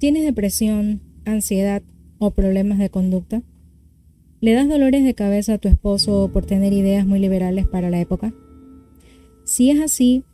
¿Tienes depresión, ansiedad o problemas de conducta? ¿Le das dolores de cabeza a tu esposo por tener ideas muy liberales para la época? Si es así,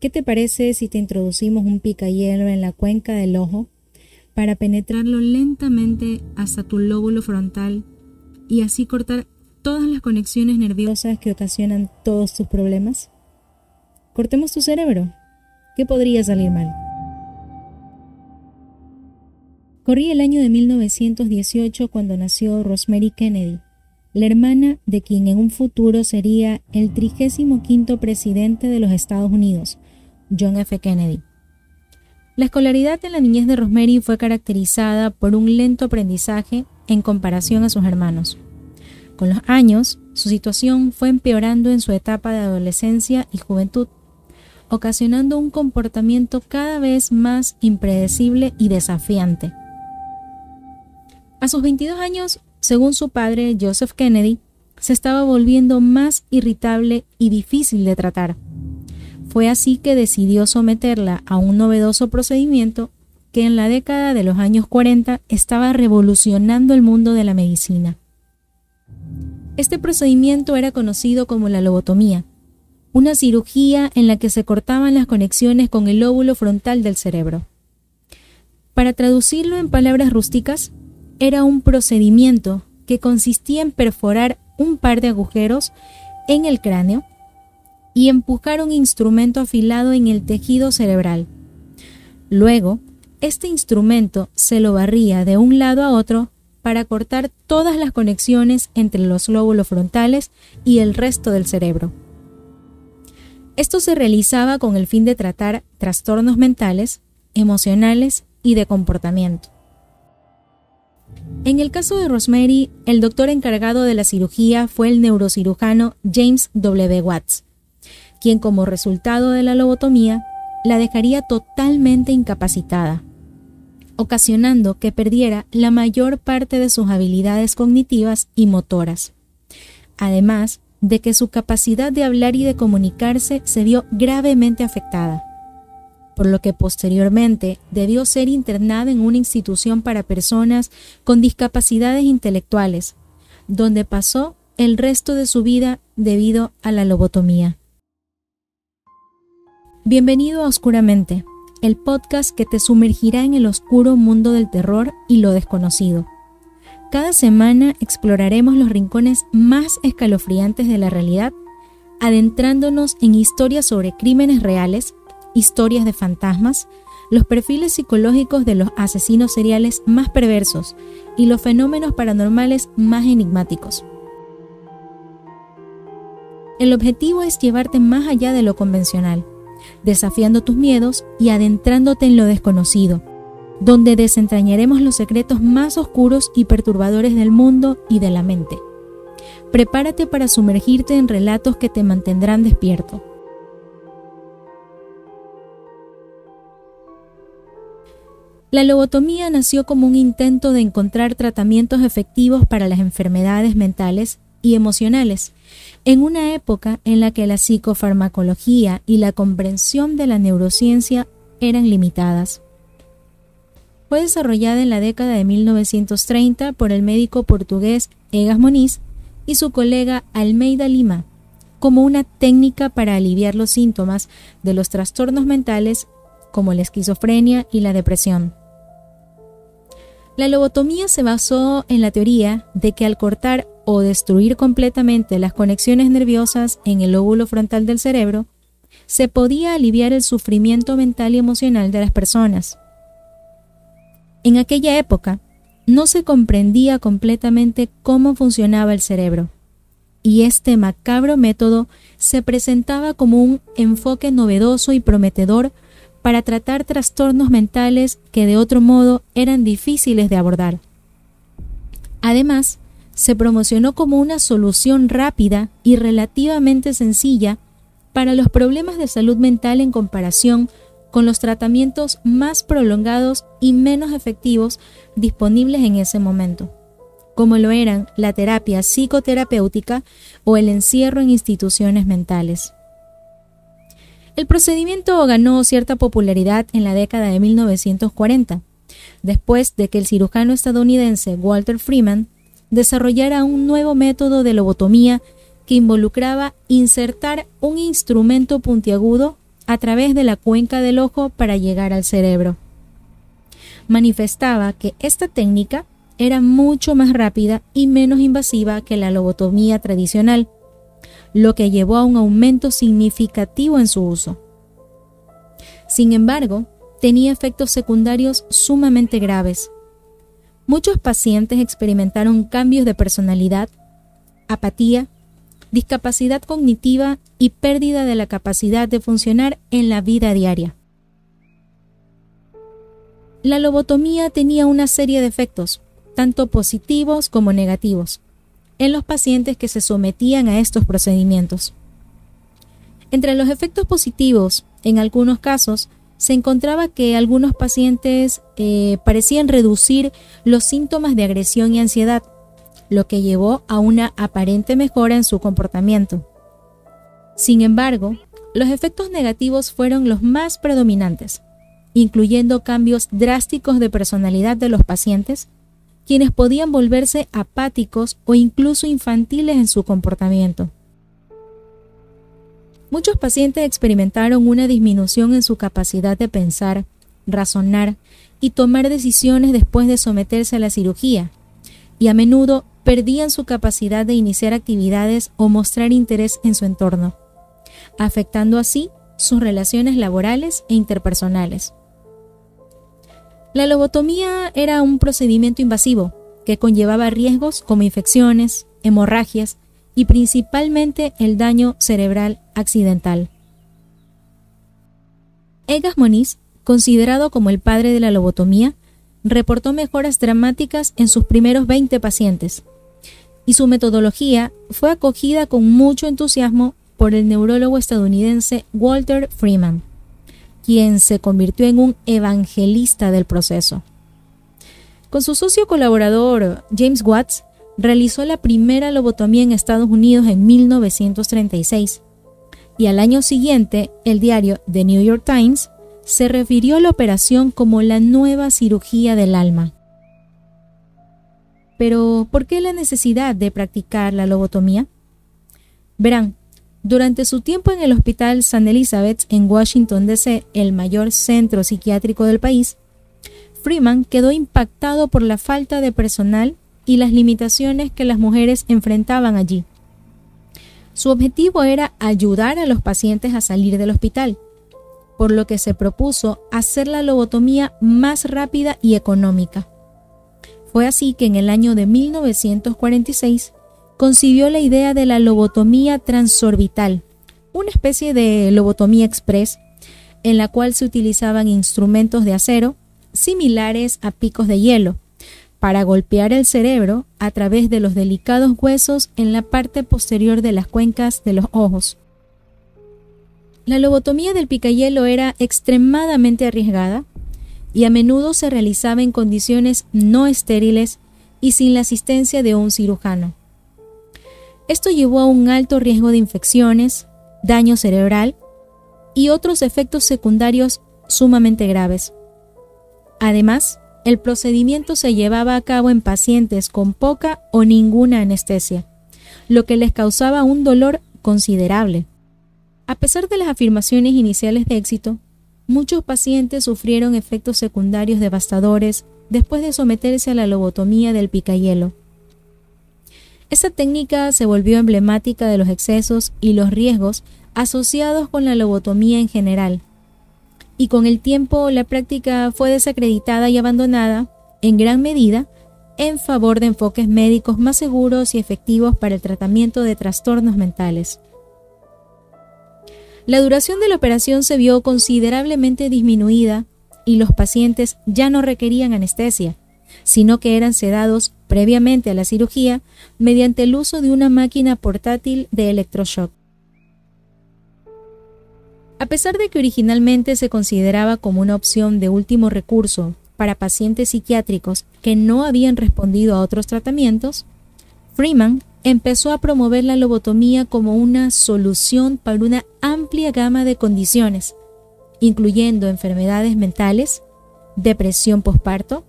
¿qué te parece si te introducimos un picayelo en la cuenca del ojo para penetrarlo lentamente hasta tu lóbulo frontal y así cortar todas las conexiones nerviosas que ocasionan todos tus problemas? Cortemos tu cerebro. ¿Qué podría salir mal? Corría el año de 1918 cuando nació Rosemary Kennedy, la hermana de quien en un futuro sería el 35 presidente de los Estados Unidos, John F. Kennedy. La escolaridad en la niñez de Rosemary fue caracterizada por un lento aprendizaje en comparación a sus hermanos. Con los años, su situación fue empeorando en su etapa de adolescencia y juventud, ocasionando un comportamiento cada vez más impredecible y desafiante. A sus 22 años, según su padre Joseph Kennedy, se estaba volviendo más irritable y difícil de tratar. Fue así que decidió someterla a un novedoso procedimiento que en la década de los años 40 estaba revolucionando el mundo de la medicina. Este procedimiento era conocido como la lobotomía, una cirugía en la que se cortaban las conexiones con el lóbulo frontal del cerebro. Para traducirlo en palabras rústicas, era un procedimiento que consistía en perforar un par de agujeros en el cráneo y empujar un instrumento afilado en el tejido cerebral. Luego, este instrumento se lo barría de un lado a otro para cortar todas las conexiones entre los lóbulos frontales y el resto del cerebro. Esto se realizaba con el fin de tratar trastornos mentales, emocionales y de comportamiento. En el caso de Rosemary, el doctor encargado de la cirugía fue el neurocirujano James W. Watts, quien como resultado de la lobotomía la dejaría totalmente incapacitada, ocasionando que perdiera la mayor parte de sus habilidades cognitivas y motoras. Además de que su capacidad de hablar y de comunicarse se vio gravemente afectada por lo que posteriormente debió ser internada en una institución para personas con discapacidades intelectuales, donde pasó el resto de su vida debido a la lobotomía. Bienvenido a Oscuramente, el podcast que te sumergirá en el oscuro mundo del terror y lo desconocido. Cada semana exploraremos los rincones más escalofriantes de la realidad, adentrándonos en historias sobre crímenes reales historias de fantasmas, los perfiles psicológicos de los asesinos seriales más perversos y los fenómenos paranormales más enigmáticos. El objetivo es llevarte más allá de lo convencional, desafiando tus miedos y adentrándote en lo desconocido, donde desentrañaremos los secretos más oscuros y perturbadores del mundo y de la mente. Prepárate para sumergirte en relatos que te mantendrán despierto La lobotomía nació como un intento de encontrar tratamientos efectivos para las enfermedades mentales y emocionales, en una época en la que la psicofarmacología y la comprensión de la neurociencia eran limitadas. Fue desarrollada en la década de 1930 por el médico portugués Egas Moniz y su colega Almeida Lima, como una técnica para aliviar los síntomas de los trastornos mentales como la esquizofrenia y la depresión. La lobotomía se basó en la teoría de que al cortar o destruir completamente las conexiones nerviosas en el lóbulo frontal del cerebro, se podía aliviar el sufrimiento mental y emocional de las personas. En aquella época, no se comprendía completamente cómo funcionaba el cerebro, y este macabro método se presentaba como un enfoque novedoso y prometedor para tratar trastornos mentales que de otro modo eran difíciles de abordar. Además, se promocionó como una solución rápida y relativamente sencilla para los problemas de salud mental en comparación con los tratamientos más prolongados y menos efectivos disponibles en ese momento, como lo eran la terapia psicoterapéutica o el encierro en instituciones mentales. El procedimiento ganó cierta popularidad en la década de 1940, después de que el cirujano estadounidense Walter Freeman desarrollara un nuevo método de lobotomía que involucraba insertar un instrumento puntiagudo a través de la cuenca del ojo para llegar al cerebro. Manifestaba que esta técnica era mucho más rápida y menos invasiva que la lobotomía tradicional, lo que llevó a un aumento significativo en su uso. Sin embargo, tenía efectos secundarios sumamente graves. Muchos pacientes experimentaron cambios de personalidad, apatía, discapacidad cognitiva y pérdida de la capacidad de funcionar en la vida diaria. La lobotomía tenía una serie de efectos, tanto positivos como negativos, en los pacientes que se sometían a estos procedimientos. Entre los efectos positivos, en algunos casos, se encontraba que algunos pacientes eh, parecían reducir los síntomas de agresión y ansiedad, lo que llevó a una aparente mejora en su comportamiento. Sin embargo, los efectos negativos fueron los más predominantes, incluyendo cambios drásticos de personalidad de los pacientes, quienes podían volverse apáticos o incluso infantiles en su comportamiento. Muchos pacientes experimentaron una disminución en su capacidad de pensar, razonar y tomar decisiones después de someterse a la cirugía, y a menudo perdían su capacidad de iniciar actividades o mostrar interés en su entorno, afectando así sus relaciones laborales e interpersonales. La lobotomía era un procedimiento invasivo que conllevaba riesgos como infecciones, hemorragias y principalmente el daño cerebral accidental. Egas Moniz, considerado como el padre de la lobotomía, reportó mejoras dramáticas en sus primeros 20 pacientes, y su metodología fue acogida con mucho entusiasmo por el neurólogo estadounidense Walter Freeman quien se convirtió en un evangelista del proceso. Con su socio colaborador James Watts, realizó la primera lobotomía en Estados Unidos en 1936 y al año siguiente el diario The New York Times se refirió a la operación como la nueva cirugía del alma. Pero, ¿por qué la necesidad de practicar la lobotomía? Verán, durante su tiempo en el Hospital St. Elizabeth en Washington, D.C., el mayor centro psiquiátrico del país, Freeman quedó impactado por la falta de personal y las limitaciones que las mujeres enfrentaban allí. Su objetivo era ayudar a los pacientes a salir del hospital, por lo que se propuso hacer la lobotomía más rápida y económica. Fue así que en el año de 1946 concibió la idea de la lobotomía transorbital, una especie de lobotomía express en la cual se utilizaban instrumentos de acero similares a picos de hielo para golpear el cerebro a través de los delicados huesos en la parte posterior de las cuencas de los ojos. La lobotomía del picayelo era extremadamente arriesgada y a menudo se realizaba en condiciones no estériles y sin la asistencia de un cirujano. Esto llevó a un alto riesgo de infecciones, daño cerebral y otros efectos secundarios sumamente graves. Además, el procedimiento se llevaba a cabo en pacientes con poca o ninguna anestesia, lo que les causaba un dolor considerable. A pesar de las afirmaciones iniciales de éxito, muchos pacientes sufrieron efectos secundarios devastadores después de someterse a la lobotomía del picayelo. Esta técnica se volvió emblemática de los excesos y los riesgos asociados con la lobotomía en general. Y con el tiempo la práctica fue desacreditada y abandonada, en gran medida, en favor de enfoques médicos más seguros y efectivos para el tratamiento de trastornos mentales. La duración de la operación se vio considerablemente disminuida y los pacientes ya no requerían anestesia, sino que eran sedados previamente a la cirugía mediante el uso de una máquina portátil de electroshock. A pesar de que originalmente se consideraba como una opción de último recurso para pacientes psiquiátricos que no habían respondido a otros tratamientos, Freeman empezó a promover la lobotomía como una solución para una amplia gama de condiciones, incluyendo enfermedades mentales, depresión posparto,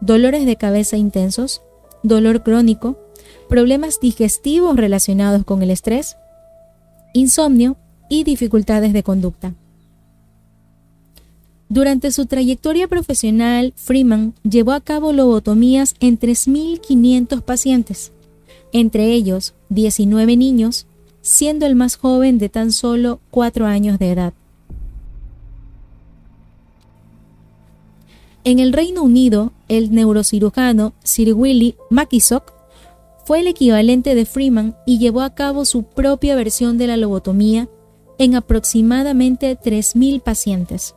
dolores de cabeza intensos, dolor crónico, problemas digestivos relacionados con el estrés, insomnio y dificultades de conducta. Durante su trayectoria profesional, Freeman llevó a cabo lobotomías en 3.500 pacientes, entre ellos 19 niños, siendo el más joven de tan solo 4 años de edad. En el Reino Unido, el neurocirujano Sir Willy Mackissock fue el equivalente de Freeman y llevó a cabo su propia versión de la lobotomía en aproximadamente 3.000 pacientes.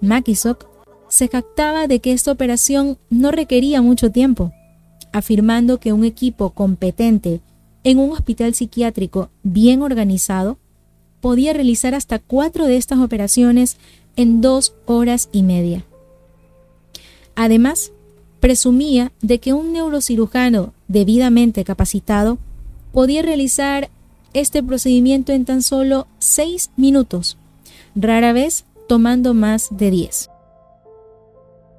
Mackissock se jactaba de que esta operación no requería mucho tiempo, afirmando que un equipo competente en un hospital psiquiátrico bien organizado podía realizar hasta cuatro de estas operaciones en dos horas y media. Además, presumía de que un neurocirujano debidamente capacitado podía realizar este procedimiento en tan solo seis minutos, rara vez tomando más de 10.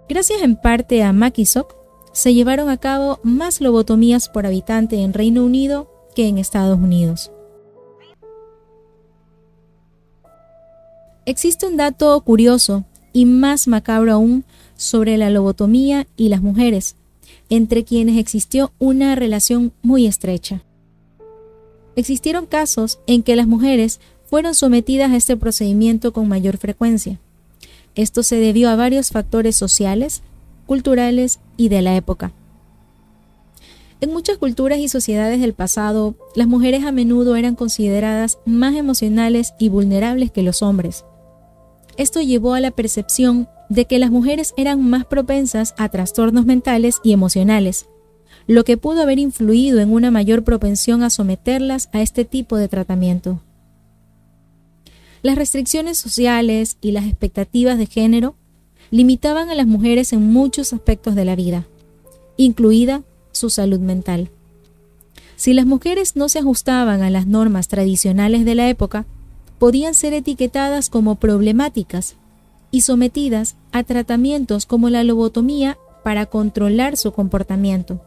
Gracias en parte a Makisock, se llevaron a cabo más lobotomías por habitante en Reino Unido que en Estados Unidos. Existe un dato curioso y más macabro aún sobre la lobotomía y las mujeres, entre quienes existió una relación muy estrecha. Existieron casos en que las mujeres fueron sometidas a este procedimiento con mayor frecuencia. Esto se debió a varios factores sociales, culturales y de la época. En muchas culturas y sociedades del pasado, las mujeres a menudo eran consideradas más emocionales y vulnerables que los hombres. Esto llevó a la percepción de que las mujeres eran más propensas a trastornos mentales y emocionales, lo que pudo haber influido en una mayor propensión a someterlas a este tipo de tratamiento. Las restricciones sociales y las expectativas de género limitaban a las mujeres en muchos aspectos de la vida, incluida su salud mental. Si las mujeres no se ajustaban a las normas tradicionales de la época, podían ser etiquetadas como problemáticas y sometidas a tratamientos como la lobotomía para controlar su comportamiento.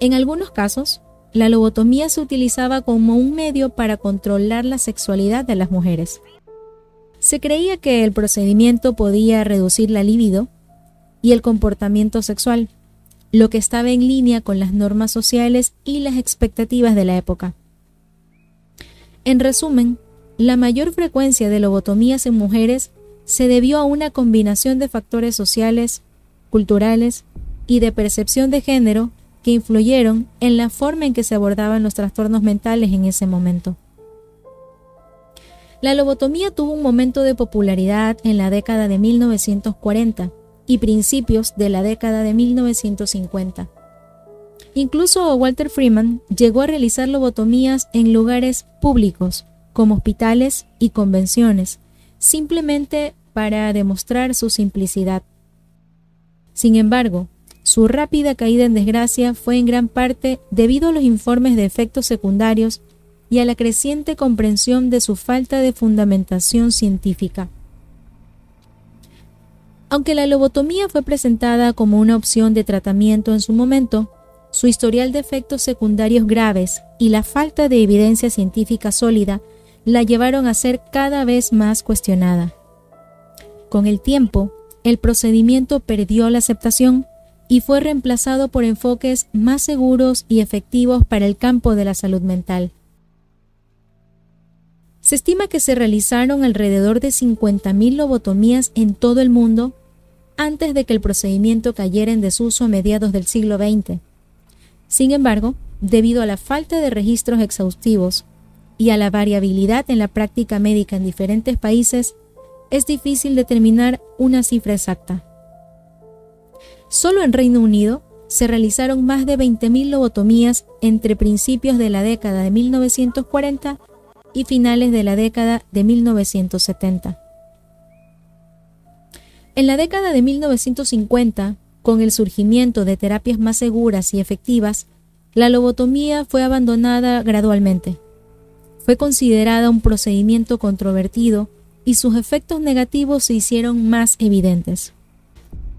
En algunos casos, la lobotomía se utilizaba como un medio para controlar la sexualidad de las mujeres. Se creía que el procedimiento podía reducir la libido y el comportamiento sexual, lo que estaba en línea con las normas sociales y las expectativas de la época. En resumen, la mayor frecuencia de lobotomías en mujeres se debió a una combinación de factores sociales, culturales y de percepción de género que influyeron en la forma en que se abordaban los trastornos mentales en ese momento. La lobotomía tuvo un momento de popularidad en la década de 1940 y principios de la década de 1950. Incluso Walter Freeman llegó a realizar lobotomías en lugares públicos, como hospitales y convenciones, simplemente para demostrar su simplicidad. Sin embargo, su rápida caída en desgracia fue en gran parte debido a los informes de efectos secundarios y a la creciente comprensión de su falta de fundamentación científica. Aunque la lobotomía fue presentada como una opción de tratamiento en su momento, su historial de efectos secundarios graves y la falta de evidencia científica sólida la llevaron a ser cada vez más cuestionada. Con el tiempo, el procedimiento perdió la aceptación y fue reemplazado por enfoques más seguros y efectivos para el campo de la salud mental. Se estima que se realizaron alrededor de 50.000 lobotomías en todo el mundo antes de que el procedimiento cayera en desuso a mediados del siglo XX. Sin embargo, debido a la falta de registros exhaustivos y a la variabilidad en la práctica médica en diferentes países, es difícil determinar una cifra exacta. Solo en Reino Unido se realizaron más de 20.000 lobotomías entre principios de la década de 1940 y finales de la década de 1970. En la década de 1950, con el surgimiento de terapias más seguras y efectivas, la lobotomía fue abandonada gradualmente. Fue considerada un procedimiento controvertido y sus efectos negativos se hicieron más evidentes.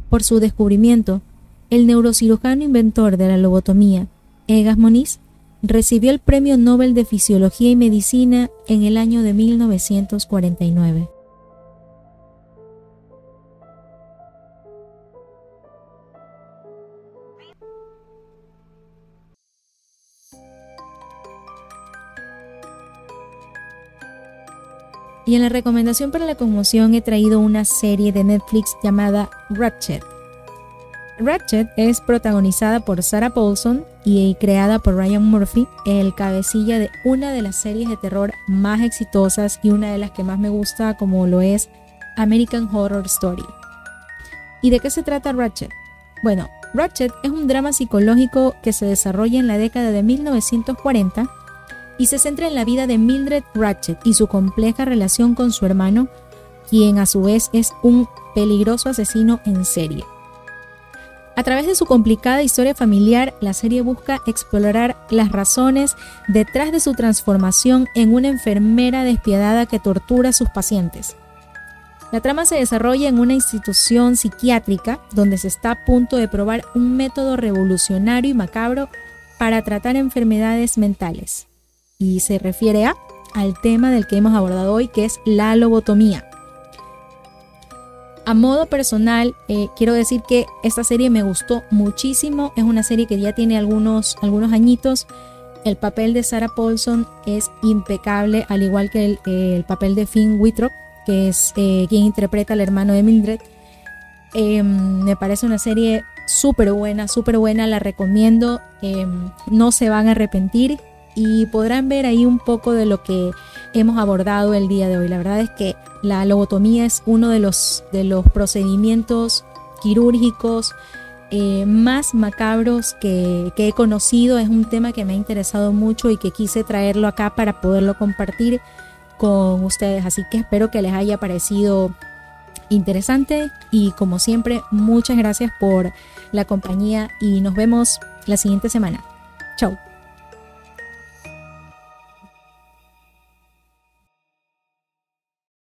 Por su descubrimiento, el neurocirujano inventor de la lobotomía, Egas Moniz, recibió el Premio Nobel de Fisiología y Medicina en el año de 1949. Y en la recomendación para la conmoción he traído una serie de Netflix llamada Ratchet. Ratchet es protagonizada por Sarah Paulson y creada por Ryan Murphy, el cabecilla de una de las series de terror más exitosas y una de las que más me gusta como lo es American Horror Story. ¿Y de qué se trata Ratchet? Bueno, Ratchet es un drama psicológico que se desarrolla en la década de 1940 y se centra en la vida de Mildred Ratchet y su compleja relación con su hermano, quien a su vez es un peligroso asesino en serie. A través de su complicada historia familiar, la serie busca explorar las razones detrás de su transformación en una enfermera despiadada que tortura a sus pacientes. La trama se desarrolla en una institución psiquiátrica donde se está a punto de probar un método revolucionario y macabro para tratar enfermedades mentales y se refiere a al tema del que hemos abordado hoy, que es la lobotomía. A modo personal, eh, quiero decir que esta serie me gustó muchísimo. Es una serie que ya tiene algunos, algunos añitos. El papel de Sarah Paulson es impecable, al igual que el, papel de Finn Wittrock, que es eh, quien interpreta al hermano de Mildred. Em, me parece una serie súper buena, súper buena, la recomiendo. Em, no se van a arrepentir y podrán ver ahí un poco de lo que hemos abordado el día de hoy. La verdad es que la lobotomía es uno de los, de los procedimientos quirúrgicos eh, más macabros que, que, he conocido. Es un tema que me ha interesado mucho y que quise traerlo acá para poderlo compartir con ustedes. Así que espero que les haya parecido interesante y como siempre muchas gracias por la compañía y nos vemos la siguiente semana. Chao.